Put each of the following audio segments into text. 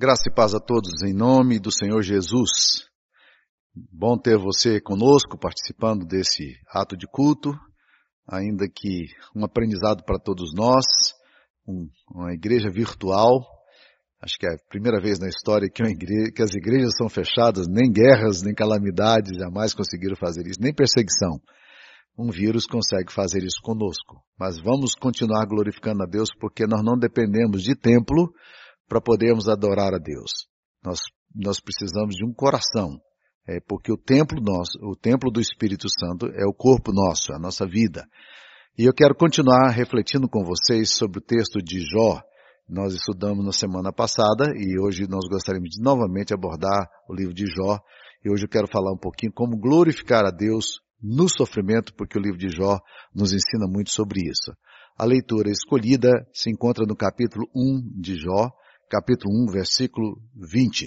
Graça e paz a todos em nome do Senhor Jesus. Bom ter você conosco participando desse ato de culto, ainda que um aprendizado para todos nós, um, uma igreja virtual. Acho que é a primeira vez na história que, igreja, que as igrejas são fechadas, nem guerras, nem calamidades jamais conseguiram fazer isso, nem perseguição. Um vírus consegue fazer isso conosco. Mas vamos continuar glorificando a Deus porque nós não dependemos de templo, para podermos adorar a Deus. Nós, nós precisamos de um coração, é, porque o templo nosso, o templo do Espírito Santo é o corpo nosso, a nossa vida. E eu quero continuar refletindo com vocês sobre o texto de Jó. Nós estudamos na semana passada e hoje nós gostaríamos de novamente abordar o livro de Jó. E hoje eu quero falar um pouquinho como glorificar a Deus no sofrimento, porque o livro de Jó nos ensina muito sobre isso. A leitura escolhida se encontra no capítulo 1 de Jó, capítulo 1, versículo 20.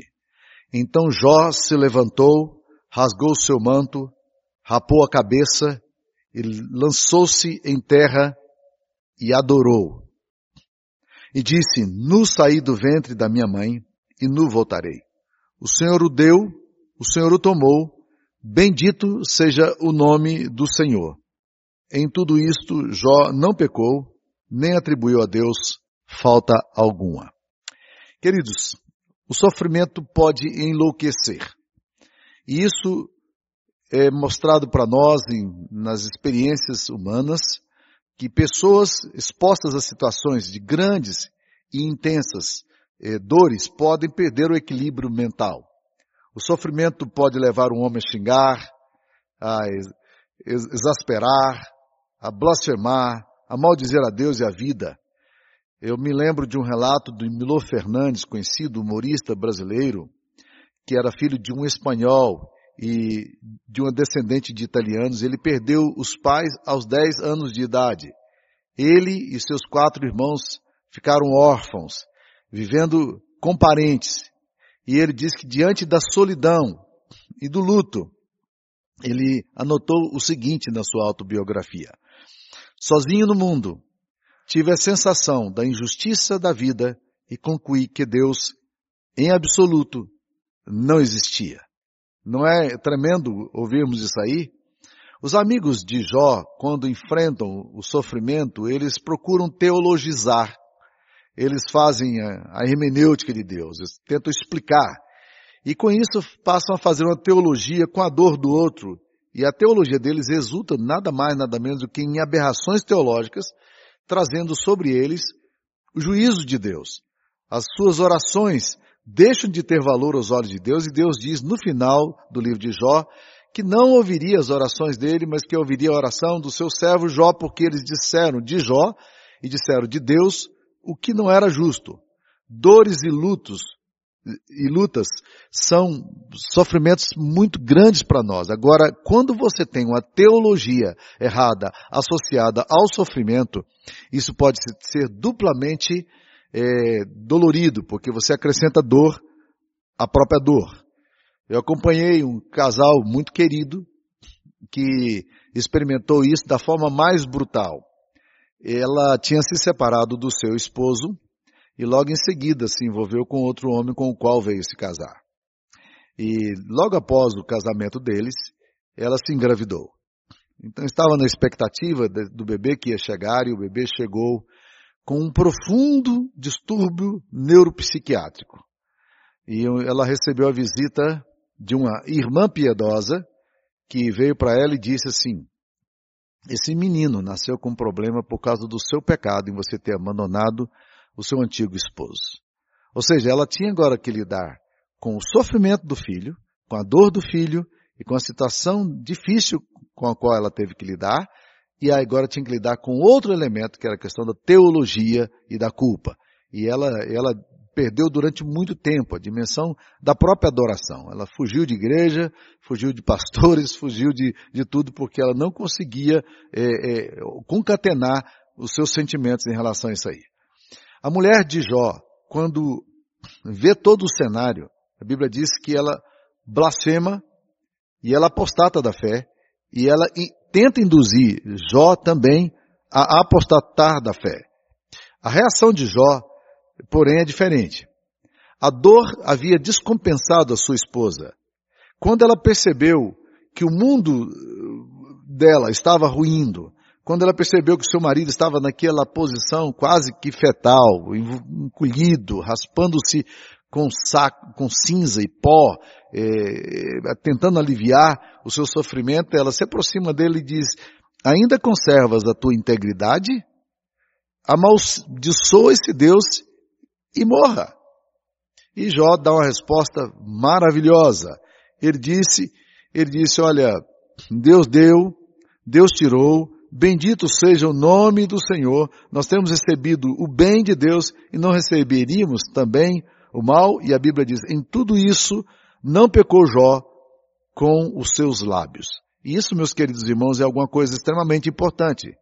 Então Jó se levantou, rasgou seu manto, rapou a cabeça e lançou-se em terra e adorou. E disse, nu saí do ventre da minha mãe e nu voltarei. O Senhor o deu, o Senhor o tomou, bendito seja o nome do Senhor. Em tudo isto Jó não pecou, nem atribuiu a Deus falta alguma. Queridos, o sofrimento pode enlouquecer. E isso é mostrado para nós em, nas experiências humanas que pessoas expostas a situações de grandes e intensas eh, dores podem perder o equilíbrio mental. O sofrimento pode levar um homem a xingar, a exasperar, a blasfemar, a maldizer a Deus e a vida. Eu me lembro de um relato do Milo Fernandes, conhecido humorista brasileiro, que era filho de um espanhol e de uma descendente de italianos. Ele perdeu os pais aos 10 anos de idade. Ele e seus quatro irmãos ficaram órfãos, vivendo com parentes. E ele diz que diante da solidão e do luto, ele anotou o seguinte na sua autobiografia. Sozinho no mundo, tive a sensação da injustiça da vida e concluí que Deus, em absoluto, não existia. Não é tremendo ouvirmos isso aí? Os amigos de Jó, quando enfrentam o sofrimento, eles procuram teologizar. Eles fazem a hermenêutica de Deus, eles tentam explicar. E com isso passam a fazer uma teologia com a dor do outro. E a teologia deles resulta nada mais, nada menos do que em aberrações teológicas trazendo sobre eles o juízo de Deus. As suas orações deixam de ter valor aos olhos de Deus e Deus diz no final do livro de Jó que não ouviria as orações dele, mas que ouviria a oração do seu servo Jó, porque eles disseram de Jó e disseram de Deus o que não era justo. Dores e lutos e lutas são sofrimentos muito grandes para nós. Agora, quando você tem uma teologia errada associada ao sofrimento, isso pode ser duplamente é, dolorido, porque você acrescenta dor à própria dor. Eu acompanhei um casal muito querido que experimentou isso da forma mais brutal. Ela tinha se separado do seu esposo e logo em seguida se envolveu com outro homem com o qual veio se casar. E logo após o casamento deles, ela se engravidou. Então estava na expectativa do bebê que ia chegar e o bebê chegou com um profundo distúrbio neuropsiquiátrico. E ela recebeu a visita de uma irmã piedosa que veio para ela e disse assim: Esse menino nasceu com um problema por causa do seu pecado em você ter abandonado o seu antigo esposo. Ou seja, ela tinha agora que lidar com o sofrimento do filho, com a dor do filho e com a situação difícil com a qual ela teve que lidar, e agora tinha que lidar com outro elemento, que era a questão da teologia e da culpa. E ela, ela perdeu durante muito tempo a dimensão da própria adoração. Ela fugiu de igreja, fugiu de pastores, fugiu de, de tudo, porque ela não conseguia é, é, concatenar os seus sentimentos em relação a isso aí. A mulher de Jó, quando vê todo o cenário, a Bíblia diz que ela blasfema e ela apostata da fé e ela tenta induzir Jó também a apostatar da fé. A reação de Jó, porém, é diferente. A dor havia descompensado a sua esposa. Quando ela percebeu que o mundo dela estava ruindo, quando ela percebeu que seu marido estava naquela posição quase que fetal, encolhido, raspando-se com saco, com cinza e pó, é, tentando aliviar o seu sofrimento, ela se aproxima dele e diz: Ainda conservas a tua integridade? Amaldiçoa esse Deus e morra. E Jó dá uma resposta maravilhosa. Ele disse, ele disse, olha, Deus deu, Deus tirou, bendito seja o nome do Senhor, nós temos recebido o bem de Deus e não receberíamos também o mal, e a Bíblia diz, em tudo isso não pecou Jó com os seus lábios. E isso, meus queridos irmãos, é alguma coisa extremamente importante.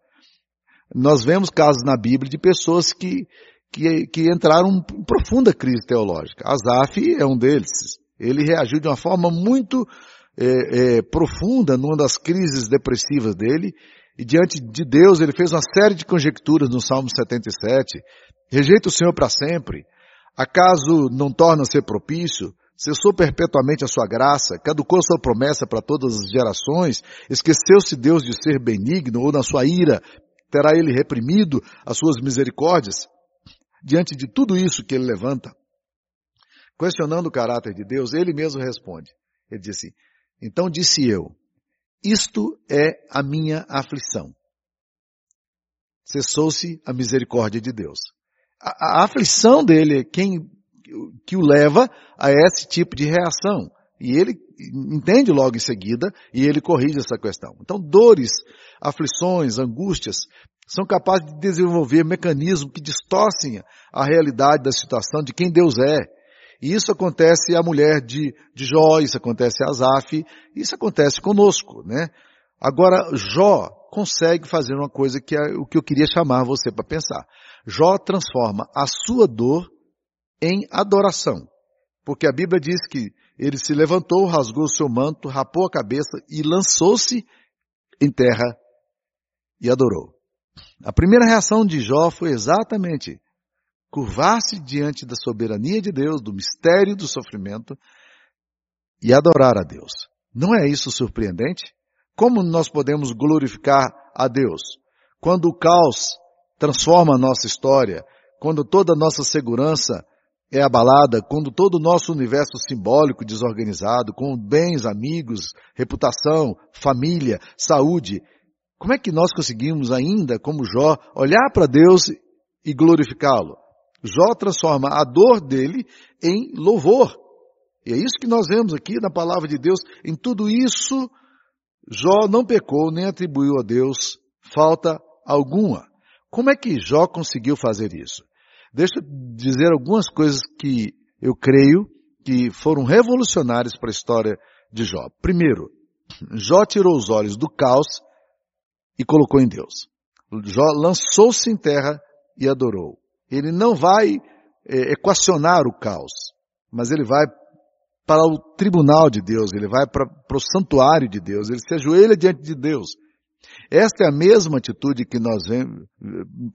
Nós vemos casos na Bíblia de pessoas que, que, que entraram em profunda crise teológica. Asaf é um deles. Ele reagiu de uma forma muito é, é, profunda numa das crises depressivas dele, e diante de Deus ele fez uma série de conjecturas no Salmo 77. Rejeita o Senhor para sempre. Acaso não torna ser propício? Cessou perpetuamente a sua graça, caducou sua promessa para todas as gerações, esqueceu-se Deus de ser benigno, ou na sua ira terá ele reprimido as suas misericórdias? Diante de tudo isso que ele levanta, questionando o caráter de Deus, ele mesmo responde. Ele diz assim, então disse eu, isto é a minha aflição. Cessou-se a misericórdia de Deus. A, a, aflição dele é quem que o leva a esse tipo de reação. E ele entende logo em seguida e ele corrige essa questão. Então, dores, aflições, angústias são capazes de desenvolver mecanismos que distorcem a realidade da situação de quem Deus é. E isso acontece à mulher de, de Jó, isso acontece a Azaf, isso acontece conosco, né? Agora, Jó consegue fazer uma coisa que é o que eu queria chamar você para pensar. Jó transforma a sua dor em adoração. Porque a Bíblia diz que ele se levantou, rasgou o seu manto, rapou a cabeça e lançou-se em terra e adorou. A primeira reação de Jó foi exatamente curvar-se diante da soberania de Deus, do mistério do sofrimento e adorar a Deus. Não é isso surpreendente? Como nós podemos glorificar a Deus? Quando o caos transforma a nossa história, quando toda a nossa segurança é abalada, quando todo o nosso universo simbólico desorganizado, com bens, amigos, reputação, família, saúde, como é que nós conseguimos ainda, como Jó, olhar para Deus e glorificá-lo? Jó transforma a dor dele em louvor. E é isso que nós vemos aqui na palavra de Deus. Em tudo isso, Jó não pecou nem atribuiu a Deus falta alguma. Como é que Jó conseguiu fazer isso? Deixa eu dizer algumas coisas que eu creio que foram revolucionárias para a história de Jó. Primeiro, Jó tirou os olhos do caos e colocou em Deus. Jó lançou-se em terra e adorou. Ele não vai é, equacionar o caos, mas ele vai para o tribunal de Deus, ele vai para, para o santuário de Deus, ele se ajoelha diante de Deus. Esta é a mesma atitude que nós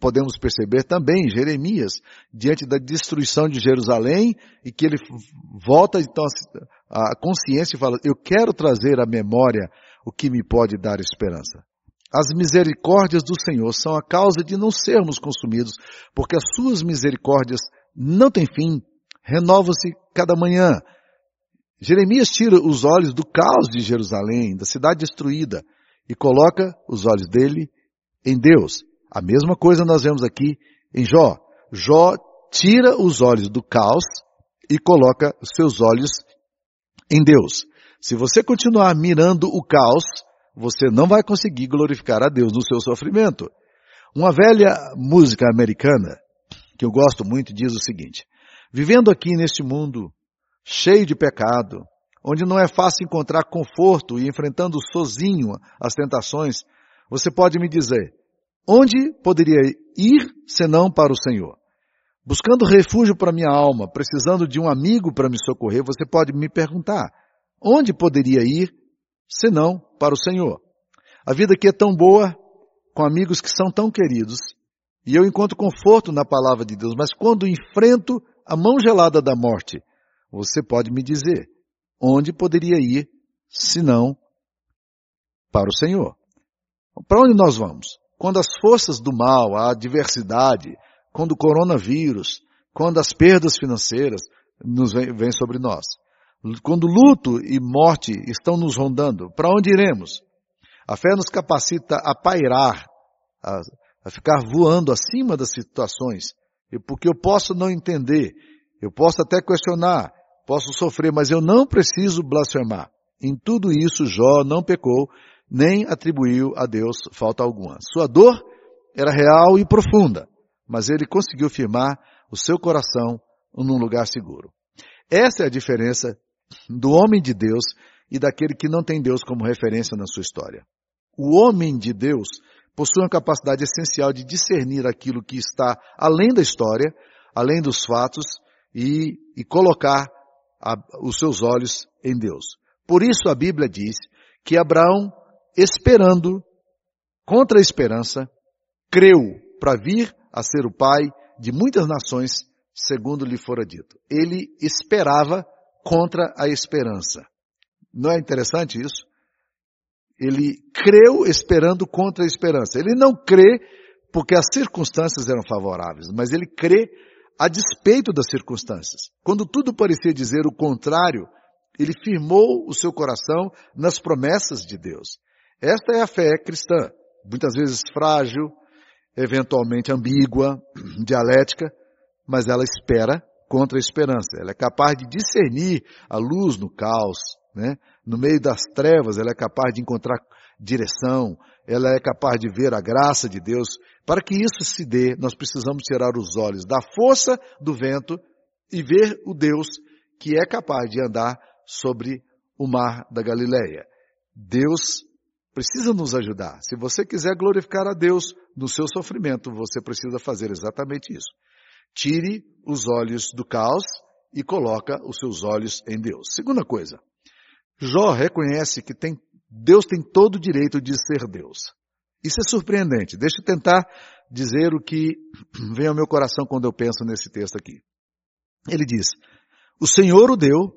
podemos perceber também em Jeremias, diante da destruição de Jerusalém, e que ele volta então à consciência e fala, eu quero trazer à memória o que me pode dar esperança. As misericórdias do Senhor são a causa de não sermos consumidos, porque as suas misericórdias não têm fim, renovam-se cada manhã. Jeremias tira os olhos do caos de Jerusalém, da cidade destruída, e coloca os olhos dele em Deus. A mesma coisa nós vemos aqui em Jó. Jó tira os olhos do caos e coloca seus olhos em Deus. Se você continuar mirando o caos, você não vai conseguir glorificar a Deus no seu sofrimento. Uma velha música americana, que eu gosto muito, diz o seguinte: Vivendo aqui neste mundo cheio de pecado, onde não é fácil encontrar conforto e enfrentando sozinho as tentações, você pode me dizer, onde poderia ir senão para o Senhor? Buscando refúgio para minha alma, precisando de um amigo para me socorrer, você pode me perguntar, onde poderia ir senão para o Senhor? A vida aqui é tão boa, com amigos que são tão queridos, e eu encontro conforto na palavra de Deus, mas quando enfrento a mão gelada da morte, você pode me dizer onde poderia ir se não para o Senhor? Para onde nós vamos? Quando as forças do mal, a adversidade, quando o coronavírus, quando as perdas financeiras nos vêm sobre nós, quando luto e morte estão nos rondando, para onde iremos? A fé nos capacita a pairar, a, a ficar voando acima das situações, porque eu posso não entender, eu posso até questionar, posso sofrer, mas eu não preciso blasfemar. Em tudo isso, Jó não pecou, nem atribuiu a Deus falta alguma. Sua dor era real e profunda, mas ele conseguiu firmar o seu coração num lugar seguro. Essa é a diferença do homem de Deus e daquele que não tem Deus como referência na sua história. O homem de Deus possui uma capacidade essencial de discernir aquilo que está além da história, além dos fatos e, e colocar a, os seus olhos em Deus. Por isso a Bíblia diz que Abraão, esperando, contra a esperança, creu para vir a ser o pai de muitas nações, segundo lhe fora dito. Ele esperava contra a esperança. Não é interessante isso? Ele creu esperando contra a esperança. Ele não crê porque as circunstâncias eram favoráveis, mas ele crê a despeito das circunstâncias. Quando tudo parecia dizer o contrário, ele firmou o seu coração nas promessas de Deus. Esta é a fé cristã, muitas vezes frágil, eventualmente ambígua, dialética, mas ela espera contra a esperança. Ela é capaz de discernir a luz no caos, né? No meio das trevas, ela é capaz de encontrar direção, ela é capaz de ver a graça de Deus. Para que isso se dê, nós precisamos tirar os olhos da força do vento e ver o Deus que é capaz de andar sobre o mar da Galileia. Deus precisa nos ajudar. Se você quiser glorificar a Deus no seu sofrimento, você precisa fazer exatamente isso. Tire os olhos do caos e coloca os seus olhos em Deus. Segunda coisa, Jó reconhece que tem, Deus tem todo o direito de ser Deus. Isso é surpreendente. Deixa eu tentar dizer o que vem ao meu coração quando eu penso nesse texto aqui. Ele diz, o Senhor o deu,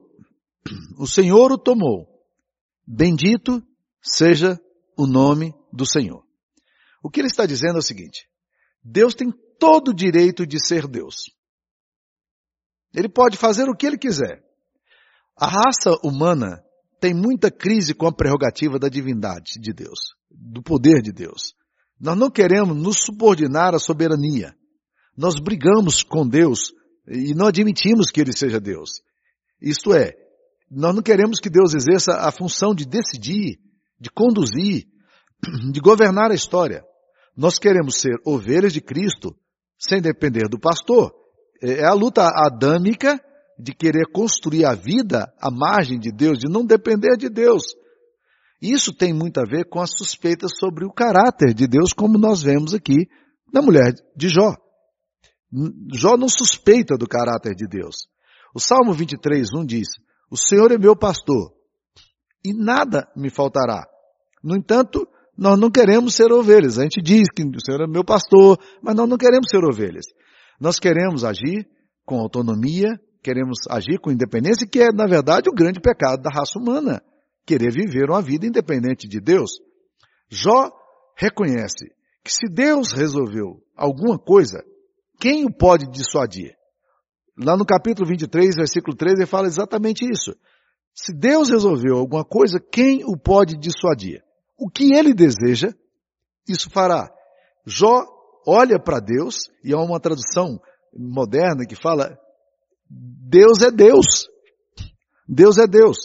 o Senhor o tomou. Bendito seja o nome do Senhor. O que ele está dizendo é o seguinte, Deus tem todo o direito de ser Deus. Ele pode fazer o que ele quiser. A raça humana tem muita crise com a prerrogativa da divindade de Deus, do poder de Deus. Nós não queremos nos subordinar à soberania. Nós brigamos com Deus e não admitimos que Ele seja Deus. Isto é, nós não queremos que Deus exerça a função de decidir, de conduzir, de governar a história. Nós queremos ser ovelhas de Cristo sem depender do pastor. É, é a luta adâmica de querer construir a vida à margem de Deus, de não depender de Deus. Isso tem muito a ver com as suspeitas sobre o caráter de Deus, como nós vemos aqui na mulher de Jó. Jó não suspeita do caráter de Deus. O Salmo 23, 1 diz, o Senhor é meu pastor e nada me faltará. No entanto, nós não queremos ser ovelhas. A gente diz que o Senhor é meu pastor, mas nós não queremos ser ovelhas. Nós queremos agir com autonomia, queremos agir com independência, que é, na verdade, o grande pecado da raça humana. Querer viver uma vida independente de Deus. Jó reconhece que se Deus resolveu alguma coisa, quem o pode dissuadir? Lá no capítulo 23, versículo 13, ele fala exatamente isso. Se Deus resolveu alguma coisa, quem o pode dissuadir? O que ele deseja, isso fará. Jó olha para Deus, e há uma tradução moderna que fala, Deus é Deus. Deus é Deus.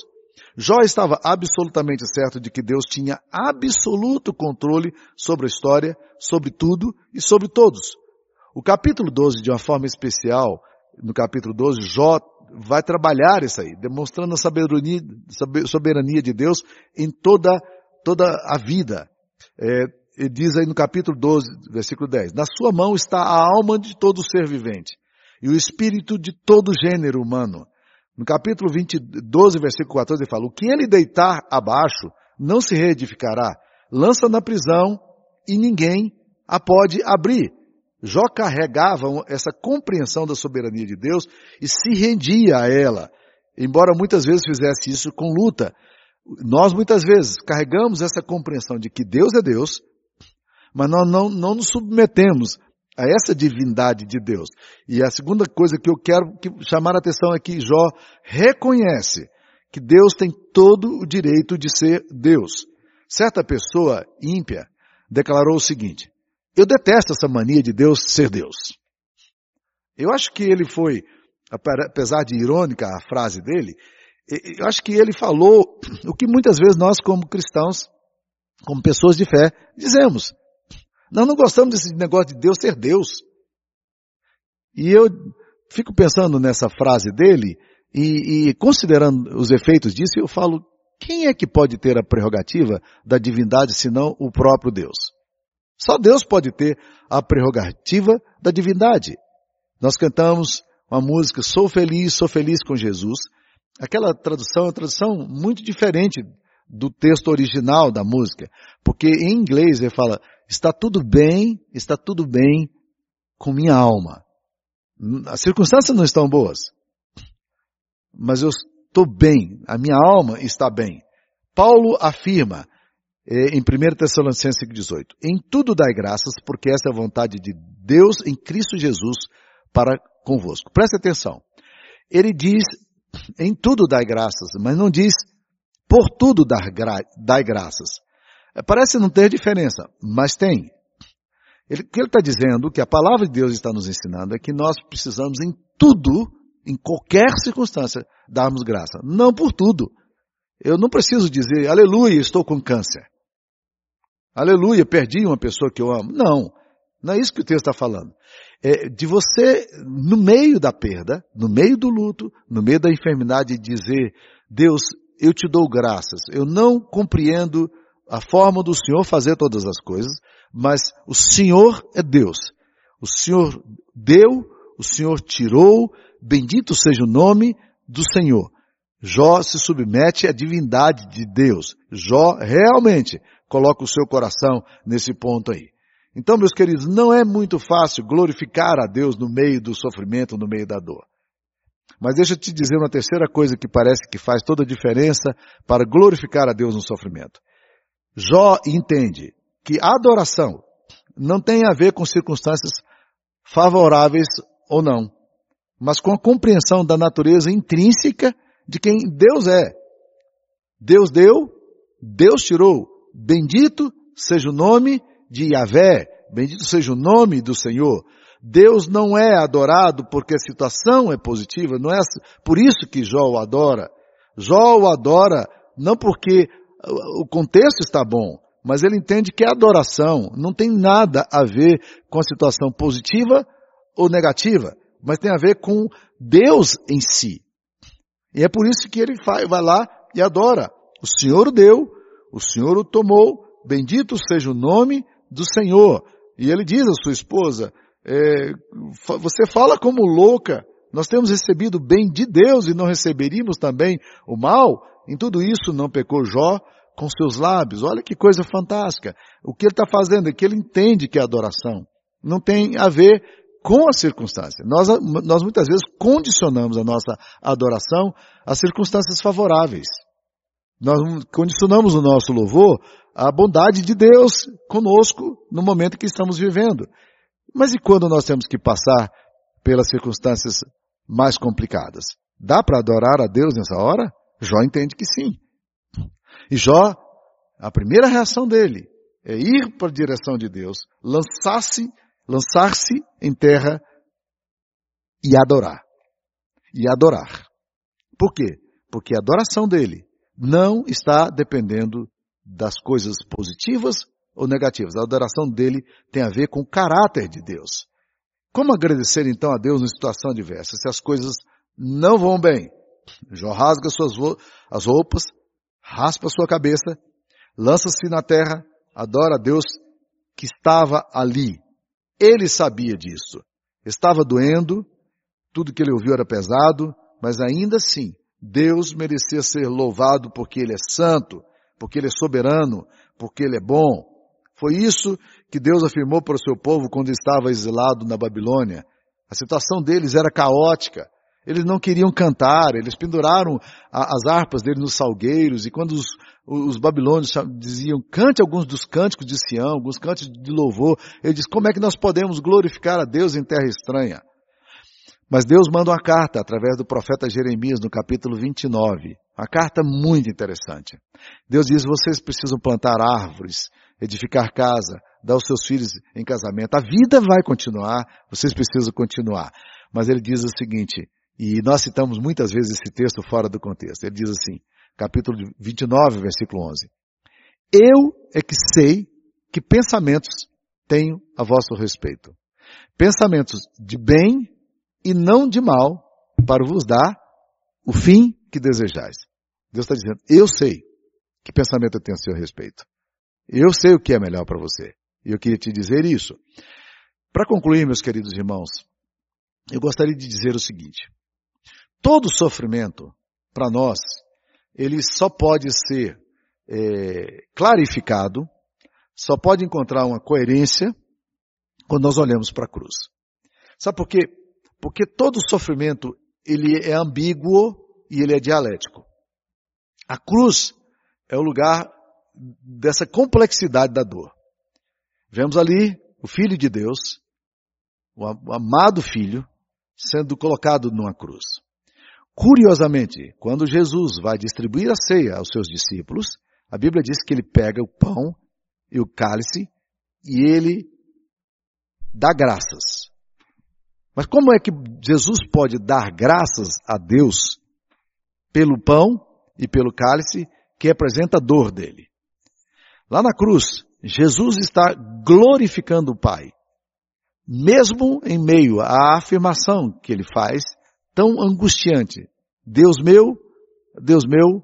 Jó estava absolutamente certo de que Deus tinha absoluto controle sobre a história, sobre tudo e sobre todos. O capítulo 12, de uma forma especial, no capítulo 12, Jó vai trabalhar isso aí, demonstrando a soberania, soberania de Deus em toda, toda a vida. É, diz aí no capítulo 12, versículo 10, na sua mão está a alma de todo ser vivente e o espírito de todo gênero humano. No capítulo 20, 12, versículo 14, ele fala, o que ele deitar abaixo não se reedificará, lança na prisão e ninguém a pode abrir. Jó carregava essa compreensão da soberania de Deus e se rendia a ela, embora muitas vezes fizesse isso com luta. Nós muitas vezes carregamos essa compreensão de que Deus é Deus, mas nós não, não nos submetemos a essa divindade de Deus. E a segunda coisa que eu quero chamar a atenção é que Jó reconhece que Deus tem todo o direito de ser Deus. Certa pessoa ímpia declarou o seguinte: Eu detesto essa mania de Deus ser Deus. Eu acho que ele foi, apesar de irônica a frase dele, eu acho que ele falou o que muitas vezes nós, como cristãos, como pessoas de fé, dizemos. Nós não gostamos desse negócio de Deus ser Deus. E eu fico pensando nessa frase dele e, e, considerando os efeitos disso, eu falo, quem é que pode ter a prerrogativa da divindade senão o próprio Deus? Só Deus pode ter a prerrogativa da divindade. Nós cantamos uma música, Sou Feliz, Sou Feliz com Jesus. Aquela tradução é uma tradução muito diferente do texto original da música, porque em inglês ele fala, está tudo bem, está tudo bem com minha alma. As circunstâncias não estão boas, mas eu estou bem, a minha alma está bem. Paulo afirma é, em 1 Tessalonicenses 18, em tudo dai graças, porque essa é a vontade de Deus em Cristo Jesus para convosco. Preste atenção. Ele diz, em tudo dai graças, mas não diz, por tudo dar gra dai graças. É, parece não ter diferença, mas tem. Ele, o que ele está dizendo, que a palavra de Deus está nos ensinando, é que nós precisamos em tudo, em qualquer circunstância, darmos graça. Não por tudo. Eu não preciso dizer, aleluia, estou com câncer. Aleluia, perdi uma pessoa que eu amo. Não, não é isso que o texto está falando. É de você, no meio da perda, no meio do luto, no meio da enfermidade, dizer, Deus, eu te dou graças. Eu não compreendo a forma do Senhor fazer todas as coisas, mas o Senhor é Deus. O Senhor deu, o Senhor tirou, bendito seja o nome do Senhor. Jó se submete à divindade de Deus. Jó realmente coloca o seu coração nesse ponto aí. Então, meus queridos, não é muito fácil glorificar a Deus no meio do sofrimento, no meio da dor. Mas deixa eu te dizer uma terceira coisa que parece que faz toda a diferença para glorificar a Deus no sofrimento. Jó entende que a adoração não tem a ver com circunstâncias favoráveis ou não, mas com a compreensão da natureza intrínseca de quem Deus é. Deus deu, Deus tirou. Bendito seja o nome de Yahvé, bendito seja o nome do Senhor. Deus não é adorado porque a situação é positiva, não é por isso que Jó o adora. Jó o adora não porque o contexto está bom, mas ele entende que a adoração não tem nada a ver com a situação positiva ou negativa, mas tem a ver com Deus em si. E é por isso que ele vai, lá e adora. O Senhor deu, o Senhor o tomou, bendito seja o nome do Senhor. E ele diz à sua esposa, é, você fala como louca, nós temos recebido o bem de Deus e não receberíamos também o mal? Em tudo isso não pecou Jó com seus lábios. Olha que coisa fantástica. O que ele está fazendo é que ele entende que a adoração não tem a ver com a circunstância. Nós, nós muitas vezes condicionamos a nossa adoração às circunstâncias favoráveis. Nós condicionamos o nosso louvor à bondade de Deus conosco no momento que estamos vivendo. Mas e quando nós temos que passar pelas circunstâncias mais complicadas? Dá para adorar a Deus nessa hora? Jó entende que sim. E Jó, a primeira reação dele é ir para a direção de Deus, lançar-se, lançar-se em terra e adorar. E adorar. Por quê? Porque a adoração dele não está dependendo das coisas positivas ou negativas. A adoração dele tem a ver com o caráter de Deus. Como agradecer então a Deus em situação adversa se as coisas não vão bem? Jó rasga suas as roupas, raspa sua cabeça, lança-se na terra, adora a Deus que estava ali. Ele sabia disso. Estava doendo, tudo que ele ouviu era pesado, mas ainda assim, Deus merecia ser louvado porque ele é santo, porque ele é soberano, porque ele é bom. Foi isso que Deus afirmou para o seu povo quando estava exilado na Babilônia. A situação deles era caótica. Eles não queriam cantar, eles penduraram as harpas deles nos salgueiros, e quando os, os babilônios diziam, cante alguns dos cânticos de Sião, alguns cânticos de louvor, ele diz, como é que nós podemos glorificar a Deus em terra estranha? Mas Deus manda uma carta através do profeta Jeremias no capítulo 29. Uma carta muito interessante. Deus diz: vocês precisam plantar árvores, edificar casa, dar os seus filhos em casamento. A vida vai continuar, vocês precisam continuar. Mas ele diz o seguinte, e nós citamos muitas vezes esse texto fora do contexto. Ele diz assim, capítulo 29, versículo 11: Eu é que sei que pensamentos tenho a vosso respeito. Pensamentos de bem e não de mal, para vos dar o fim que desejais. Deus está dizendo, eu sei que pensamento eu tenho a seu respeito. Eu sei o que é melhor para você. E eu queria te dizer isso. Para concluir, meus queridos irmãos, eu gostaria de dizer o seguinte. Todo sofrimento, para nós, ele só pode ser é, clarificado, só pode encontrar uma coerência quando nós olhamos para a cruz. Sabe por quê? Porque todo sofrimento, ele é ambíguo e ele é dialético. A cruz é o lugar dessa complexidade da dor. Vemos ali o Filho de Deus, o amado Filho, sendo colocado numa cruz. Curiosamente, quando Jesus vai distribuir a ceia aos seus discípulos, a Bíblia diz que ele pega o pão e o cálice e ele dá graças. Mas como é que Jesus pode dar graças a Deus pelo pão e pelo cálice que representa a dor dele? Lá na cruz, Jesus está glorificando o Pai, mesmo em meio à afirmação que ele faz, tão angustiante: Deus meu, Deus meu,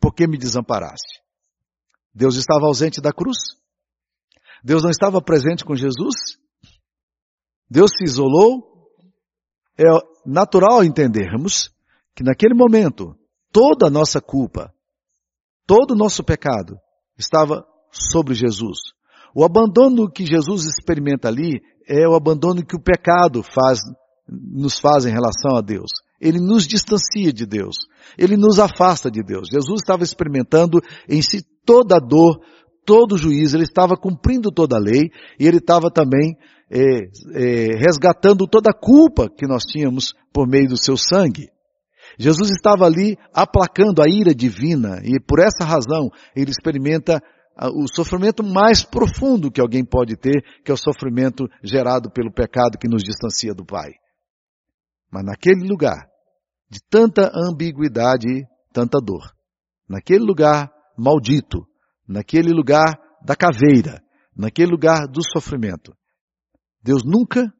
por que me desamparaste? Deus estava ausente da cruz? Deus não estava presente com Jesus? Deus se isolou. É natural entendermos que naquele momento toda a nossa culpa, todo o nosso pecado estava sobre Jesus. O abandono que Jesus experimenta ali é o abandono que o pecado faz, nos faz em relação a Deus. Ele nos distancia de Deus. Ele nos afasta de Deus. Jesus estava experimentando em si toda a dor, todo o juízo, ele estava cumprindo toda a lei e ele estava também é, é, resgatando toda a culpa que nós tínhamos por meio do seu sangue. Jesus estava ali aplacando a ira divina e por essa razão ele experimenta ah, o sofrimento mais profundo que alguém pode ter, que é o sofrimento gerado pelo pecado que nos distancia do Pai. Mas naquele lugar de tanta ambiguidade tanta dor, naquele lugar maldito, naquele lugar da caveira, naquele lugar do sofrimento, Deus nunca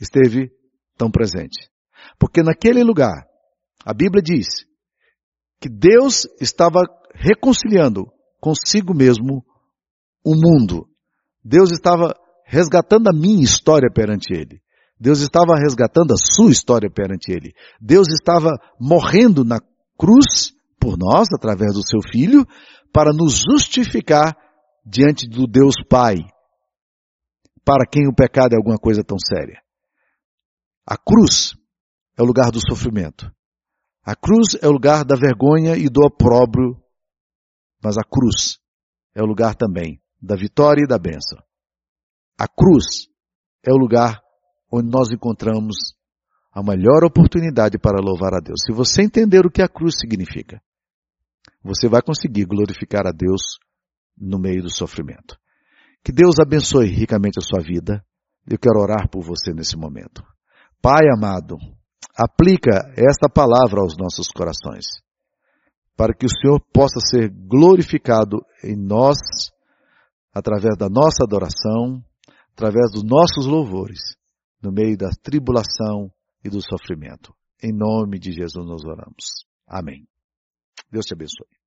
esteve tão presente. Porque naquele lugar, a Bíblia diz que Deus estava reconciliando consigo mesmo o mundo. Deus estava resgatando a minha história perante Ele. Deus estava resgatando a sua história perante Ele. Deus estava morrendo na cruz por nós, através do seu Filho, para nos justificar diante do Deus Pai, para quem o pecado é alguma coisa tão séria. A cruz é o lugar do sofrimento. A cruz é o lugar da vergonha e do opróbrio, mas a cruz é o lugar também da vitória e da bênção. A cruz é o lugar onde nós encontramos a melhor oportunidade para louvar a Deus. Se você entender o que a cruz significa, você vai conseguir glorificar a Deus no meio do sofrimento. Que Deus abençoe ricamente a sua vida. Eu quero orar por você nesse momento. Pai amado, aplica esta palavra aos nossos corações, para que o Senhor possa ser glorificado em nós, através da nossa adoração, através dos nossos louvores, no meio da tribulação e do sofrimento. Em nome de Jesus nós oramos. Amém. Deus te abençoe.